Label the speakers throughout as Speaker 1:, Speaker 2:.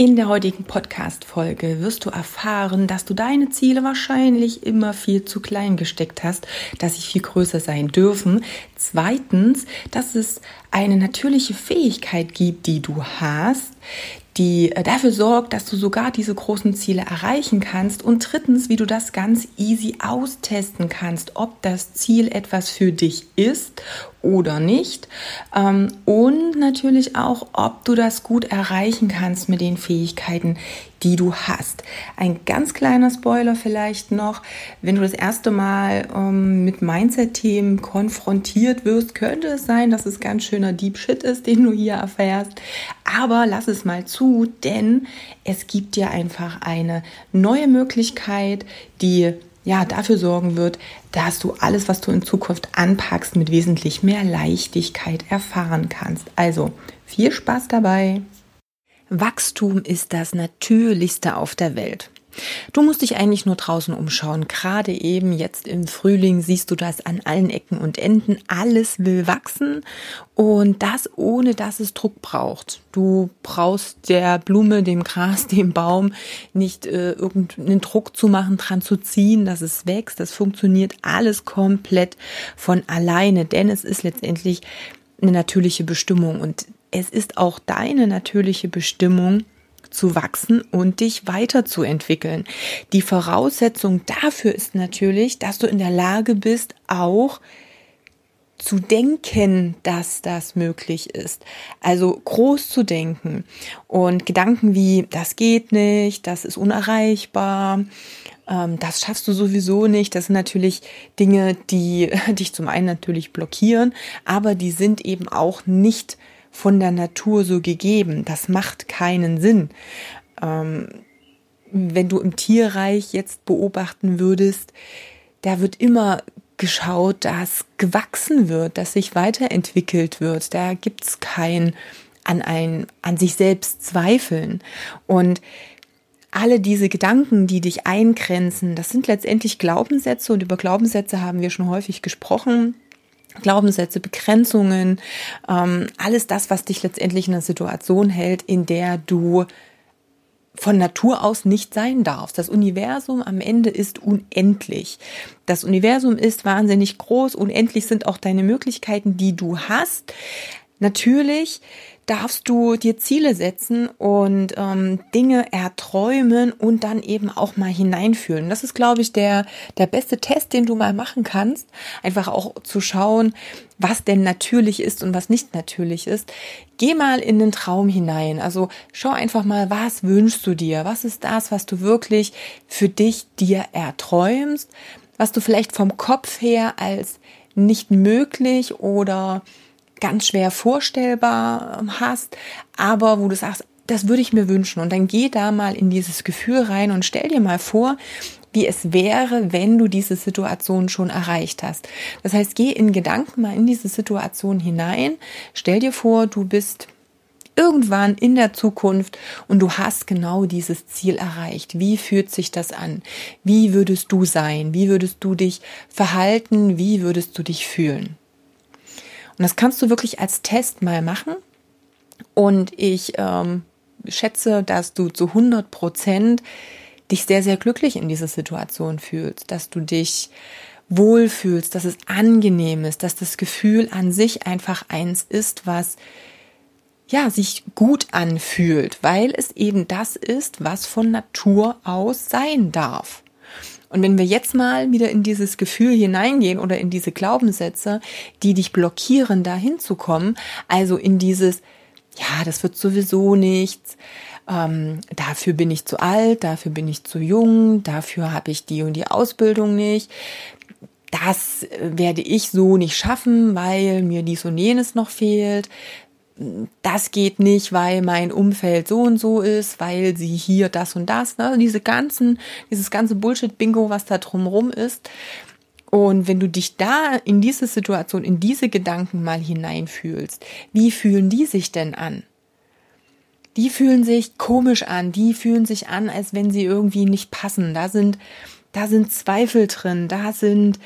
Speaker 1: In der heutigen Podcast-Folge wirst du erfahren, dass du deine Ziele wahrscheinlich immer viel zu klein gesteckt hast, dass sie viel größer sein dürfen. Zweitens, dass es eine natürliche Fähigkeit gibt, die du hast, die äh, dafür sorgt, dass du sogar diese großen Ziele erreichen kannst. Und drittens, wie du das ganz easy austesten kannst, ob das Ziel etwas für dich ist oder nicht. Ähm, und natürlich auch, ob du das gut erreichen kannst mit den Fähigkeiten, die du hast. Ein ganz kleiner Spoiler vielleicht noch, wenn du das erste Mal ähm, mit Mindset-Themen konfrontiert wirst, könnte es sein, dass es ganz schöner Deep Shit ist, den du hier erfährst. Aber lass es mal zu, denn es gibt dir einfach eine neue Möglichkeit, die ja, dafür sorgen wird, dass du alles, was du in Zukunft anpackst, mit wesentlich mehr Leichtigkeit erfahren kannst. Also viel Spaß dabei! Wachstum ist das Natürlichste auf der Welt. Du musst dich eigentlich nur draußen umschauen. Gerade eben jetzt im Frühling siehst du das an allen Ecken und Enden. Alles will wachsen und das ohne dass es Druck braucht. Du brauchst der Blume, dem Gras, dem Baum nicht äh, irgendeinen Druck zu machen, dran zu ziehen, dass es wächst. Das funktioniert alles komplett von alleine, denn es ist letztendlich eine natürliche Bestimmung und es ist auch deine natürliche Bestimmung, zu wachsen und dich weiterzuentwickeln. Die Voraussetzung dafür ist natürlich, dass du in der Lage bist, auch zu denken, dass das möglich ist. Also groß zu denken und Gedanken wie, das geht nicht, das ist unerreichbar, ähm, das schaffst du sowieso nicht. Das sind natürlich Dinge, die dich zum einen natürlich blockieren, aber die sind eben auch nicht von der Natur so gegeben. Das macht keinen Sinn. Ähm, wenn du im Tierreich jetzt beobachten würdest, da wird immer geschaut, dass gewachsen wird, dass sich weiterentwickelt wird. Da gibt's kein an ein, an sich selbst zweifeln. Und alle diese Gedanken, die dich eingrenzen, das sind letztendlich Glaubenssätze und über Glaubenssätze haben wir schon häufig gesprochen. Glaubenssätze, Begrenzungen, ähm, alles das, was dich letztendlich in einer Situation hält, in der du von Natur aus nicht sein darfst. Das Universum am Ende ist unendlich. Das Universum ist wahnsinnig groß. Unendlich sind auch deine Möglichkeiten, die du hast. Natürlich darfst du dir Ziele setzen und ähm, Dinge erträumen und dann eben auch mal hineinfühlen. Das ist, glaube ich, der, der beste Test, den du mal machen kannst. Einfach auch zu schauen, was denn natürlich ist und was nicht natürlich ist. Geh mal in den Traum hinein. Also schau einfach mal, was wünschst du dir? Was ist das, was du wirklich für dich dir erträumst? Was du vielleicht vom Kopf her als nicht möglich oder ganz schwer vorstellbar ähm, hast, aber wo du sagst, das würde ich mir wünschen. Und dann geh da mal in dieses Gefühl rein und stell dir mal vor, wie es wäre, wenn du diese Situation schon erreicht hast. Das heißt, geh in Gedanken mal in diese Situation hinein. Stell dir vor, du bist irgendwann in der Zukunft und du hast genau dieses Ziel erreicht. Wie fühlt sich das an? Wie würdest du sein? Wie würdest du dich verhalten? Wie würdest du dich fühlen? Und das kannst du wirklich als Test mal machen. Und ich ähm, schätze, dass du zu 100 Prozent dich sehr, sehr glücklich in dieser Situation fühlst, dass du dich wohlfühlst, dass es angenehm ist, dass das Gefühl an sich einfach eins ist, was ja, sich gut anfühlt, weil es eben das ist, was von Natur aus sein darf. Und wenn wir jetzt mal wieder in dieses Gefühl hineingehen oder in diese Glaubenssätze, die dich blockieren, da hinzukommen, also in dieses, ja, das wird sowieso nichts, ähm, dafür bin ich zu alt, dafür bin ich zu jung, dafür habe ich die und die Ausbildung nicht, das werde ich so nicht schaffen, weil mir dies und jenes noch fehlt das geht nicht, weil mein Umfeld so und so ist, weil sie hier das und das, ne? diese ganzen, dieses ganze Bullshit-Bingo, was da drumrum ist. Und wenn du dich da in diese Situation, in diese Gedanken mal hineinfühlst, wie fühlen die sich denn an? Die fühlen sich komisch an, die fühlen sich an, als wenn sie irgendwie nicht passen. Da sind, da sind Zweifel drin, da sind,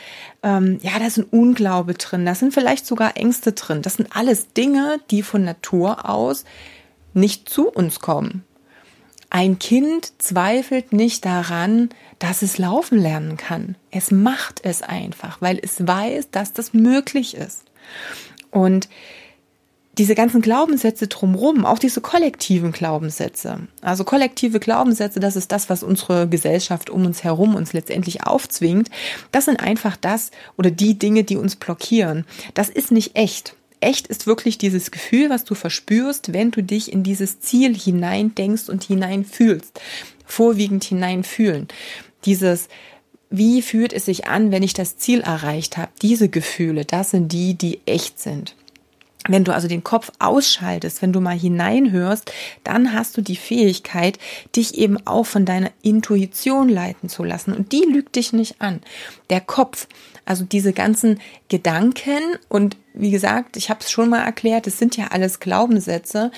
Speaker 1: ähm, ja, da sind Unglaube drin, da sind vielleicht sogar Ängste drin. Das sind alles Dinge, die von Natur aus nicht zu uns kommen. Ein Kind zweifelt nicht daran, dass es laufen lernen kann. Es macht es einfach, weil es weiß, dass das möglich ist. Und diese ganzen Glaubenssätze drumherum, auch diese kollektiven Glaubenssätze, also kollektive Glaubenssätze, das ist das, was unsere Gesellschaft um uns herum uns letztendlich aufzwingt, das sind einfach das oder die Dinge, die uns blockieren. Das ist nicht echt echt ist wirklich dieses Gefühl, was du verspürst, wenn du dich in dieses Ziel hinein denkst und hineinfühlst. Vorwiegend hineinfühlen. Dieses, wie fühlt es sich an, wenn ich das Ziel erreicht habe? Diese Gefühle, das sind die, die echt sind. Wenn du also den Kopf ausschaltest, wenn du mal hineinhörst, dann hast du die Fähigkeit, dich eben auch von deiner Intuition leiten zu lassen. Und die lügt dich nicht an. Der Kopf, also diese ganzen Gedanken und wie gesagt, ich habe es schon mal erklärt, es sind ja alles Glaubenssätze,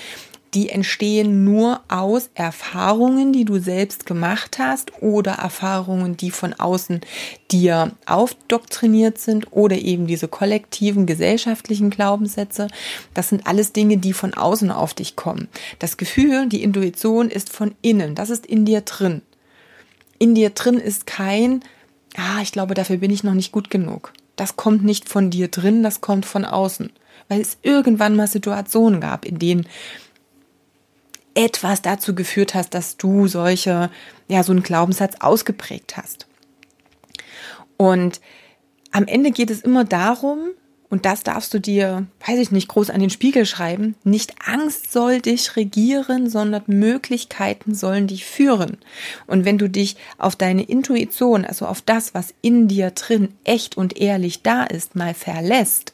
Speaker 1: die entstehen nur aus Erfahrungen, die du selbst gemacht hast oder Erfahrungen, die von außen dir aufdoktriniert sind oder eben diese kollektiven gesellschaftlichen Glaubenssätze. Das sind alles Dinge, die von außen auf dich kommen. Das Gefühl, die Intuition ist von innen, das ist in dir drin. In dir drin ist kein, ah, ich glaube, dafür bin ich noch nicht gut genug. Das kommt nicht von dir drin, das kommt von außen. Weil es irgendwann mal Situationen gab, in denen etwas dazu geführt hast, dass du solche, ja, so einen Glaubenssatz ausgeprägt hast. Und am Ende geht es immer darum, und das darfst du dir, weiß ich nicht, groß an den Spiegel schreiben, nicht Angst soll dich regieren, sondern Möglichkeiten sollen dich führen. Und wenn du dich auf deine Intuition, also auf das, was in dir drin echt und ehrlich da ist, mal verlässt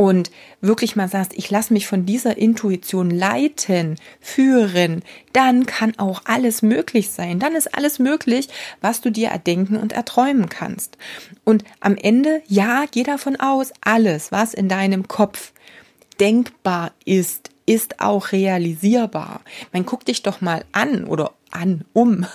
Speaker 1: und wirklich mal sagst, ich lasse mich von dieser Intuition leiten, führen, dann kann auch alles möglich sein. Dann ist alles möglich, was du dir erdenken und erträumen kannst. Und am Ende, ja, geh davon aus, alles, was in deinem Kopf denkbar ist, ist auch realisierbar. Man guckt dich doch mal an oder an, um,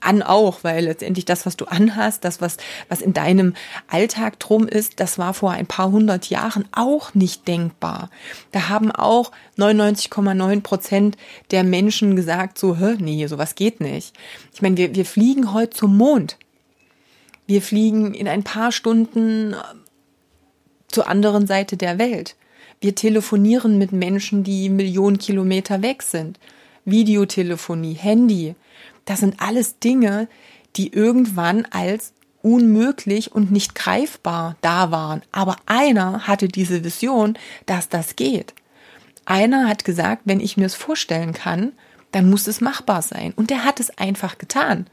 Speaker 1: an auch, weil letztendlich das, was du anhast, das, was, was in deinem Alltag drum ist, das war vor ein paar hundert Jahren auch nicht denkbar. Da haben auch 99,9 Prozent der Menschen gesagt so, hä, nee, sowas geht nicht. Ich meine, wir, wir fliegen heute zum Mond. Wir fliegen in ein paar Stunden äh, zur anderen Seite der Welt. Wir telefonieren mit Menschen, die Millionen Kilometer weg sind. Videotelefonie, Handy. Das sind alles Dinge, die irgendwann als unmöglich und nicht greifbar da waren. Aber einer hatte diese Vision, dass das geht. Einer hat gesagt, wenn ich mir es vorstellen kann, dann muss es machbar sein. Und der hat es einfach getan.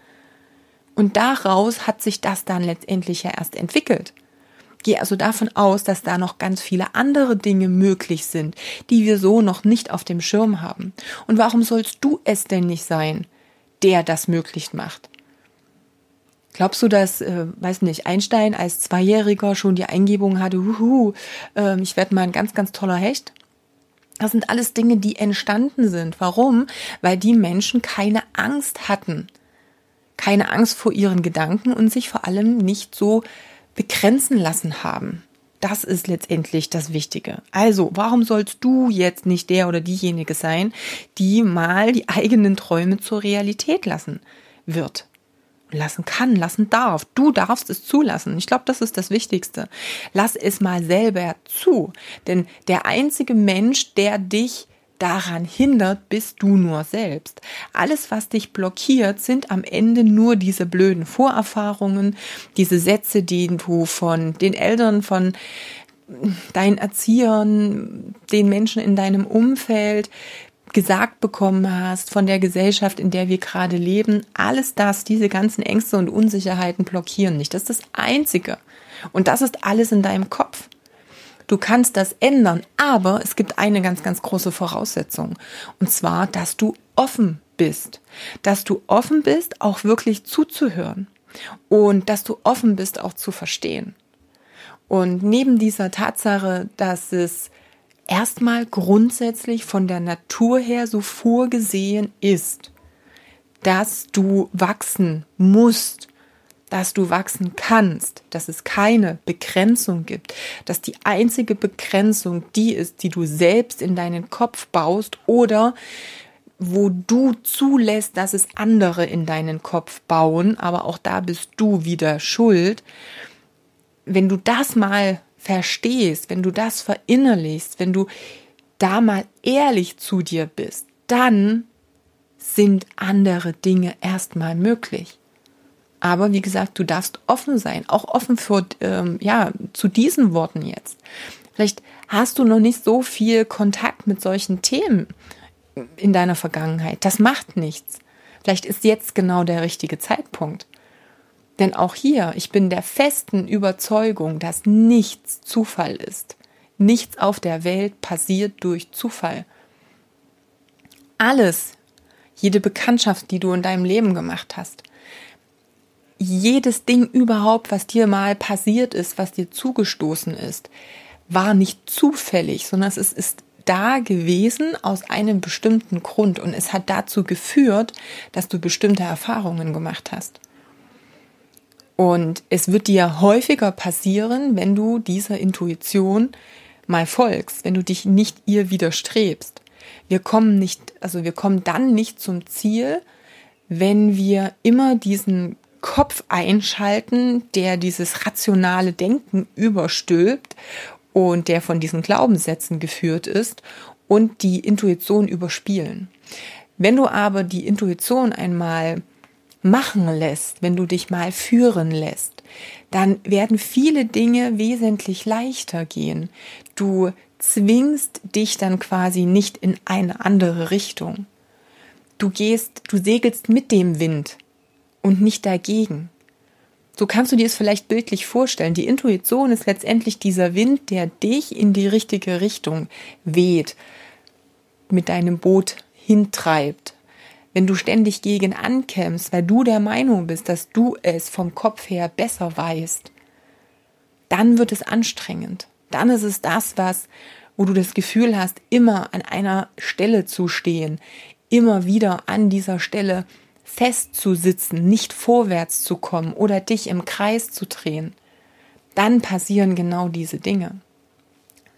Speaker 1: Und daraus hat sich das dann letztendlich ja erst entwickelt. Gehe also davon aus, dass da noch ganz viele andere Dinge möglich sind, die wir so noch nicht auf dem Schirm haben. Und warum sollst du es denn nicht sein, der das möglich macht? Glaubst du, dass, äh, weiß nicht, Einstein als Zweijähriger schon die Eingebung hatte, huhu, äh, ich werde mal ein ganz, ganz toller Hecht? Das sind alles Dinge, die entstanden sind. Warum? Weil die Menschen keine Angst hatten. Keine Angst vor ihren Gedanken und sich vor allem nicht so begrenzen lassen haben. Das ist letztendlich das Wichtige. Also, warum sollst du jetzt nicht der oder diejenige sein, die mal die eigenen Träume zur Realität lassen wird? Lassen kann, lassen darf. Du darfst es zulassen. Ich glaube, das ist das Wichtigste. Lass es mal selber zu. Denn der einzige Mensch, der dich daran hindert, bist du nur selbst. Alles, was dich blockiert, sind am Ende nur diese blöden Vorerfahrungen, diese Sätze, die du von den Eltern, von deinen Erziehern, den Menschen in deinem Umfeld gesagt bekommen hast, von der Gesellschaft, in der wir gerade leben. Alles das, diese ganzen Ängste und Unsicherheiten blockieren nicht. Das ist das Einzige. Und das ist alles in deinem Kopf. Du kannst das ändern, aber es gibt eine ganz, ganz große Voraussetzung. Und zwar, dass du offen bist. Dass du offen bist, auch wirklich zuzuhören. Und dass du offen bist, auch zu verstehen. Und neben dieser Tatsache, dass es erstmal grundsätzlich von der Natur her so vorgesehen ist, dass du wachsen musst, dass du wachsen kannst, dass es keine Begrenzung gibt, dass die einzige Begrenzung die ist, die du selbst in deinen Kopf baust oder wo du zulässt, dass es andere in deinen Kopf bauen, aber auch da bist du wieder schuld. Wenn du das mal verstehst, wenn du das verinnerlichst, wenn du da mal ehrlich zu dir bist, dann sind andere Dinge erstmal möglich. Aber wie gesagt, du darfst offen sein, auch offen für, ähm, ja, zu diesen Worten jetzt. Vielleicht hast du noch nicht so viel Kontakt mit solchen Themen in deiner Vergangenheit. Das macht nichts. Vielleicht ist jetzt genau der richtige Zeitpunkt. Denn auch hier, ich bin der festen Überzeugung, dass nichts Zufall ist. Nichts auf der Welt passiert durch Zufall. Alles, jede Bekanntschaft, die du in deinem Leben gemacht hast, jedes Ding überhaupt, was dir mal passiert ist, was dir zugestoßen ist, war nicht zufällig, sondern es ist da gewesen aus einem bestimmten Grund und es hat dazu geführt, dass du bestimmte Erfahrungen gemacht hast. Und es wird dir häufiger passieren, wenn du dieser Intuition mal folgst, wenn du dich nicht ihr widerstrebst. Wir kommen nicht, also wir kommen dann nicht zum Ziel, wenn wir immer diesen Kopf einschalten, der dieses rationale Denken überstülpt und der von diesen Glaubenssätzen geführt ist und die Intuition überspielen. Wenn du aber die Intuition einmal machen lässt, wenn du dich mal führen lässt, dann werden viele Dinge wesentlich leichter gehen. Du zwingst dich dann quasi nicht in eine andere Richtung. Du gehst, du segelst mit dem Wind und nicht dagegen. So kannst du dir es vielleicht bildlich vorstellen. Die Intuition ist letztendlich dieser Wind, der dich in die richtige Richtung weht, mit deinem Boot hintreibt. Wenn du ständig gegen ankämpfst, weil du der Meinung bist, dass du es vom Kopf her besser weißt, dann wird es anstrengend. Dann ist es das, was, wo du das Gefühl hast, immer an einer Stelle zu stehen, immer wieder an dieser Stelle festzusitzen, nicht vorwärts zu kommen oder dich im Kreis zu drehen, dann passieren genau diese Dinge.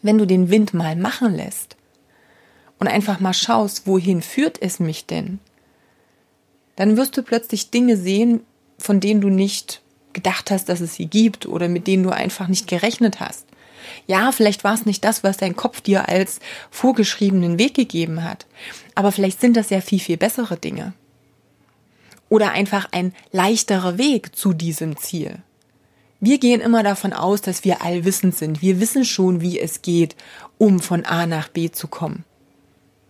Speaker 1: Wenn du den Wind mal machen lässt und einfach mal schaust, wohin führt es mich denn, dann wirst du plötzlich Dinge sehen, von denen du nicht gedacht hast, dass es sie gibt oder mit denen du einfach nicht gerechnet hast. Ja, vielleicht war es nicht das, was dein Kopf dir als vorgeschriebenen Weg gegeben hat, aber vielleicht sind das ja viel, viel bessere Dinge oder einfach ein leichterer Weg zu diesem Ziel. Wir gehen immer davon aus, dass wir allwissend sind. Wir wissen schon, wie es geht, um von A nach B zu kommen.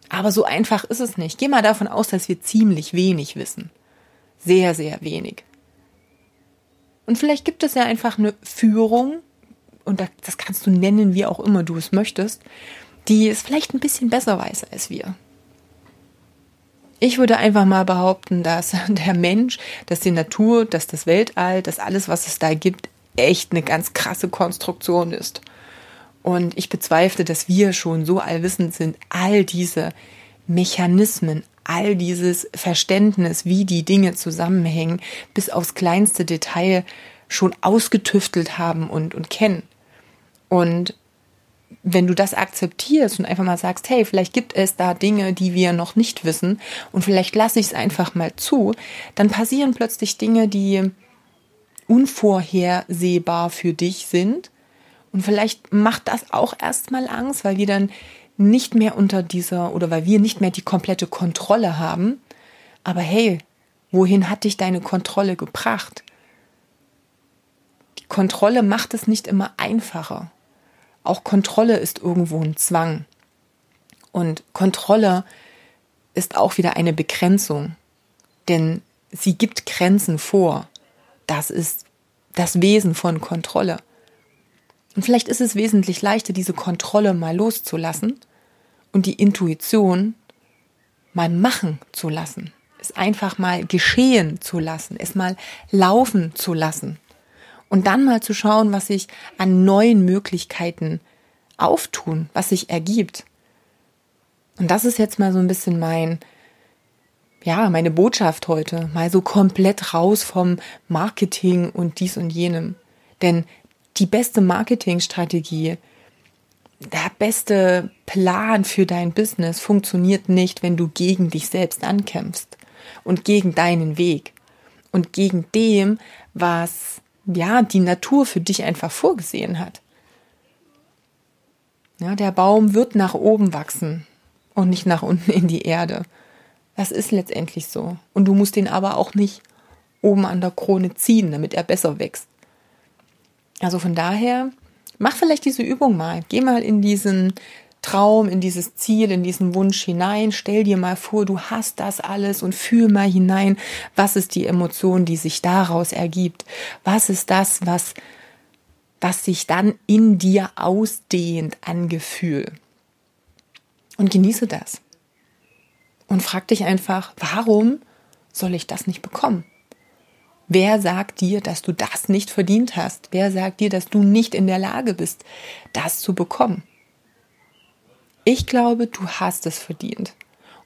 Speaker 1: Aber so einfach ist es nicht. Geh mal davon aus, dass wir ziemlich wenig wissen. Sehr, sehr wenig. Und vielleicht gibt es ja einfach eine Führung, und das kannst du nennen, wie auch immer du es möchtest, die es vielleicht ein bisschen besser weiß als wir. Ich würde einfach mal behaupten, dass der Mensch, dass die Natur, dass das Weltall, dass alles, was es da gibt, echt eine ganz krasse Konstruktion ist. Und ich bezweifle, dass wir schon so allwissend sind, all diese Mechanismen, all dieses Verständnis, wie die Dinge zusammenhängen, bis aufs kleinste Detail schon ausgetüftelt haben und, und kennen. Und wenn du das akzeptierst und einfach mal sagst, hey, vielleicht gibt es da Dinge, die wir noch nicht wissen und vielleicht lasse ich es einfach mal zu, dann passieren plötzlich Dinge, die unvorhersehbar für dich sind. Und vielleicht macht das auch erstmal Angst, weil wir dann nicht mehr unter dieser oder weil wir nicht mehr die komplette Kontrolle haben. Aber hey, wohin hat dich deine Kontrolle gebracht? Die Kontrolle macht es nicht immer einfacher. Auch Kontrolle ist irgendwo ein Zwang. Und Kontrolle ist auch wieder eine Begrenzung, denn sie gibt Grenzen vor. Das ist das Wesen von Kontrolle. Und vielleicht ist es wesentlich leichter, diese Kontrolle mal loszulassen und die Intuition mal machen zu lassen, es einfach mal geschehen zu lassen, es mal laufen zu lassen Und dann mal zu schauen, was sich an neuen Möglichkeiten auftun, was sich ergibt. Und das ist jetzt mal so ein bisschen mein, ja, meine Botschaft heute. Mal so komplett raus vom Marketing und dies und jenem. Denn die beste Marketingstrategie, der beste Plan für dein Business funktioniert nicht, wenn du gegen dich selbst ankämpfst und gegen deinen Weg und gegen dem, was ja die Natur für dich einfach vorgesehen hat. Ja, der Baum wird nach oben wachsen und nicht nach unten in die Erde. Das ist letztendlich so. Und du musst ihn aber auch nicht oben an der Krone ziehen, damit er besser wächst. Also von daher, mach vielleicht diese Übung mal. Geh mal in diesen Traum, in dieses Ziel, in diesen Wunsch hinein. Stell dir mal vor, du hast das alles und fühl mal hinein, was ist die Emotion, die sich daraus ergibt? Was ist das, was, was sich dann in dir ausdehnt an Gefühl? Und genieße das. Und frag dich einfach, warum soll ich das nicht bekommen? Wer sagt dir, dass du das nicht verdient hast? Wer sagt dir, dass du nicht in der Lage bist, das zu bekommen? Ich glaube, du hast es verdient.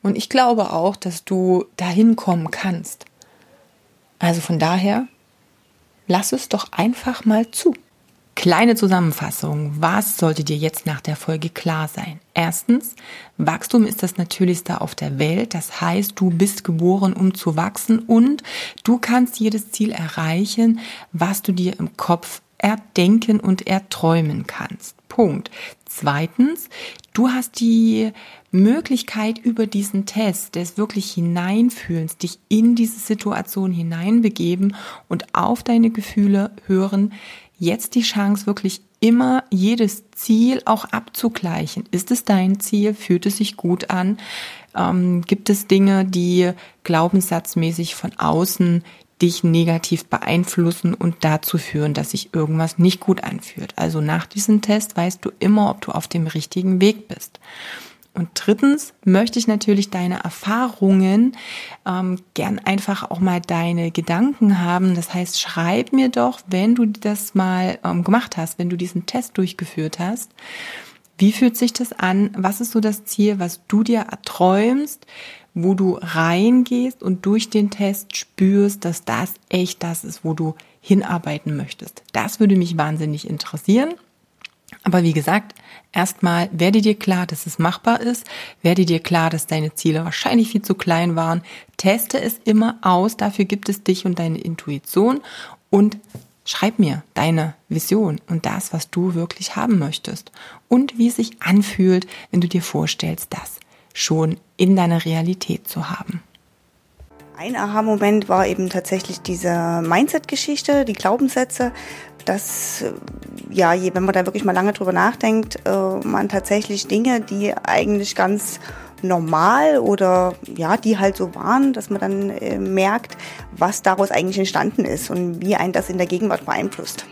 Speaker 1: Und ich glaube auch, dass du dahin kommen kannst. Also von daher, lass es doch einfach mal zu. Kleine Zusammenfassung. Was sollte dir jetzt nach der Folge klar sein? Erstens, Wachstum ist das Natürlichste auf der Welt. Das heißt, du bist geboren, um zu wachsen und du kannst jedes Ziel erreichen, was du dir im Kopf erdenken und erträumen kannst. Punkt. Zweitens, du hast die Möglichkeit über diesen Test des wirklich Hineinfühlens, dich in diese Situation hineinbegeben und auf deine Gefühle hören, jetzt die Chance, wirklich immer jedes Ziel auch abzugleichen. Ist es dein Ziel? Fühlt es sich gut an? Ähm, gibt es Dinge, die glaubenssatzmäßig von außen dich negativ beeinflussen und dazu führen, dass sich irgendwas nicht gut anfühlt? Also nach diesem Test weißt du immer, ob du auf dem richtigen Weg bist. Und drittens möchte ich natürlich deine Erfahrungen ähm, gern einfach auch mal deine Gedanken haben. Das heißt, schreib mir doch, wenn du das mal ähm, gemacht hast, wenn du diesen Test durchgeführt hast. Wie fühlt sich das an? Was ist so das Ziel, was du dir erträumst, wo du reingehst und durch den Test spürst, dass das echt das ist, wo du hinarbeiten möchtest? Das würde mich wahnsinnig interessieren. Aber wie gesagt, erstmal werde dir klar, dass es machbar ist, werde dir klar, dass deine Ziele wahrscheinlich viel zu klein waren, teste es immer aus, dafür gibt es dich und deine Intuition. Und schreib mir deine Vision und das, was du wirklich haben möchtest. Und wie es sich anfühlt, wenn du dir vorstellst, das schon in deiner Realität zu haben.
Speaker 2: Ein Aha-Moment war eben tatsächlich diese Mindset-Geschichte, die Glaubenssätze, dass, ja, wenn man da wirklich mal lange drüber nachdenkt, äh, man tatsächlich Dinge, die eigentlich ganz normal oder ja, die halt so waren, dass man dann äh, merkt, was daraus eigentlich entstanden ist und wie ein das in der Gegenwart beeinflusst.